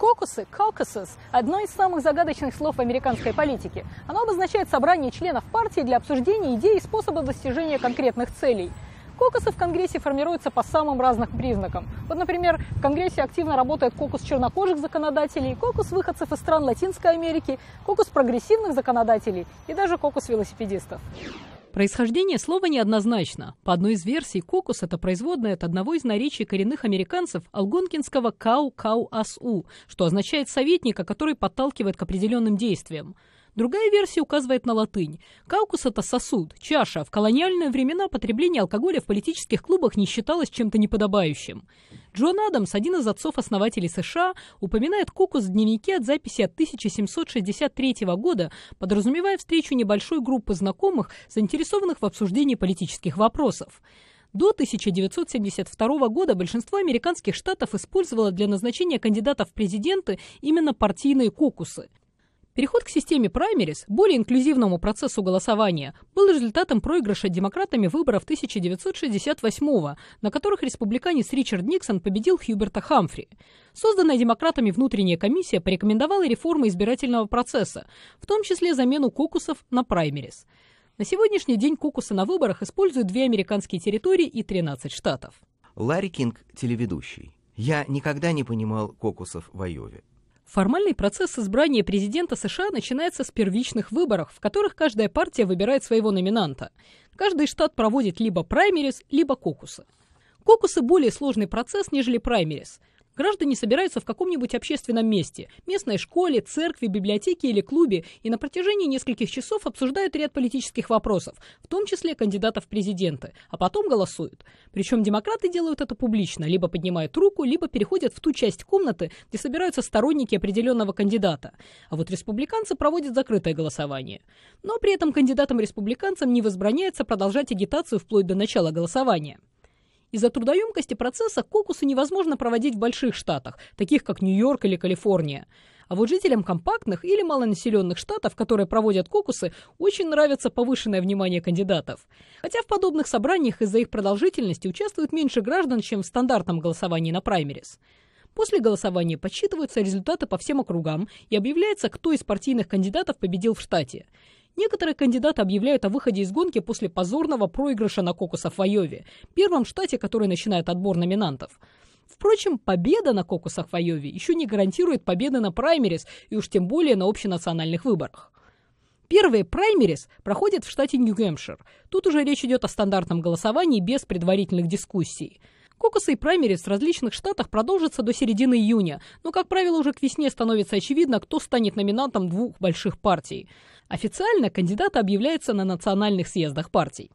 Кокусы, caucuses – одно из самых загадочных слов американской политике. Оно обозначает собрание членов партии для обсуждения идей и способов достижения конкретных целей. Кокусы в Конгрессе формируются по самым разным признакам. Вот, например, в Конгрессе активно работает кокус чернокожих законодателей, кокус выходцев из стран Латинской Америки, кокус прогрессивных законодателей и даже кокус велосипедистов. Происхождение слова неоднозначно. По одной из версий, кокус – это производное от одного из наречий коренных американцев алгонкинского «кау-кау-ас-у», что означает «советника, который подталкивает к определенным действиям». Другая версия указывает на латынь. Каукус – это сосуд, чаша. В колониальные времена потребление алкоголя в политических клубах не считалось чем-то неподобающим. Джон Адамс, один из отцов-основателей США, упоминает кокус в дневнике от записи от 1763 года, подразумевая встречу небольшой группы знакомых, заинтересованных в обсуждении политических вопросов. До 1972 года большинство американских штатов использовало для назначения кандидатов в президенты именно партийные кокусы. Переход к системе праймерис, более инклюзивному процессу голосования, был результатом проигрыша демократами выборов 1968 на которых республиканец Ричард Никсон победил Хьюберта Хамфри. Созданная демократами внутренняя комиссия порекомендовала реформы избирательного процесса, в том числе замену кокусов на праймерис. На сегодняшний день кокусы на выборах используют две американские территории и 13 штатов. Ларри Кинг, телеведущий. Я никогда не понимал кокусов в Айове. Формальный процесс избрания президента США начинается с первичных выборов, в которых каждая партия выбирает своего номинанта. Каждый штат проводит либо праймерис, либо кокусы. Кокусы – более сложный процесс, нежели праймерис. Граждане собираются в каком-нибудь общественном месте, местной школе, церкви, библиотеке или клубе, и на протяжении нескольких часов обсуждают ряд политических вопросов, в том числе кандидатов в президенты, а потом голосуют. Причем демократы делают это публично, либо поднимают руку, либо переходят в ту часть комнаты, где собираются сторонники определенного кандидата. А вот республиканцы проводят закрытое голосование. Но при этом кандидатам-республиканцам не возбраняется продолжать агитацию вплоть до начала голосования. Из-за трудоемкости процесса кокусы невозможно проводить в больших штатах, таких как Нью-Йорк или Калифорния. А вот жителям компактных или малонаселенных штатов, которые проводят кокусы, очень нравится повышенное внимание кандидатов. Хотя в подобных собраниях из-за их продолжительности участвует меньше граждан, чем в стандартном голосовании на праймерис. После голосования подсчитываются результаты по всем округам и объявляется, кто из партийных кандидатов победил в штате. Некоторые кандидаты объявляют о выходе из гонки после позорного проигрыша на кокусах в Айове, первом штате, который начинает отбор номинантов. Впрочем, победа на кокусах в Айове еще не гарантирует победы на праймерис и уж тем более на общенациональных выборах. Первые праймерис проходят в штате Нью-Гэмпшир. Тут уже речь идет о стандартном голосовании без предварительных дискуссий. Кокусы и праймерис в различных штатах продолжатся до середины июня, но, как правило, уже к весне становится очевидно, кто станет номинантом двух больших партий. Официально кандидат объявляется на национальных съездах партий.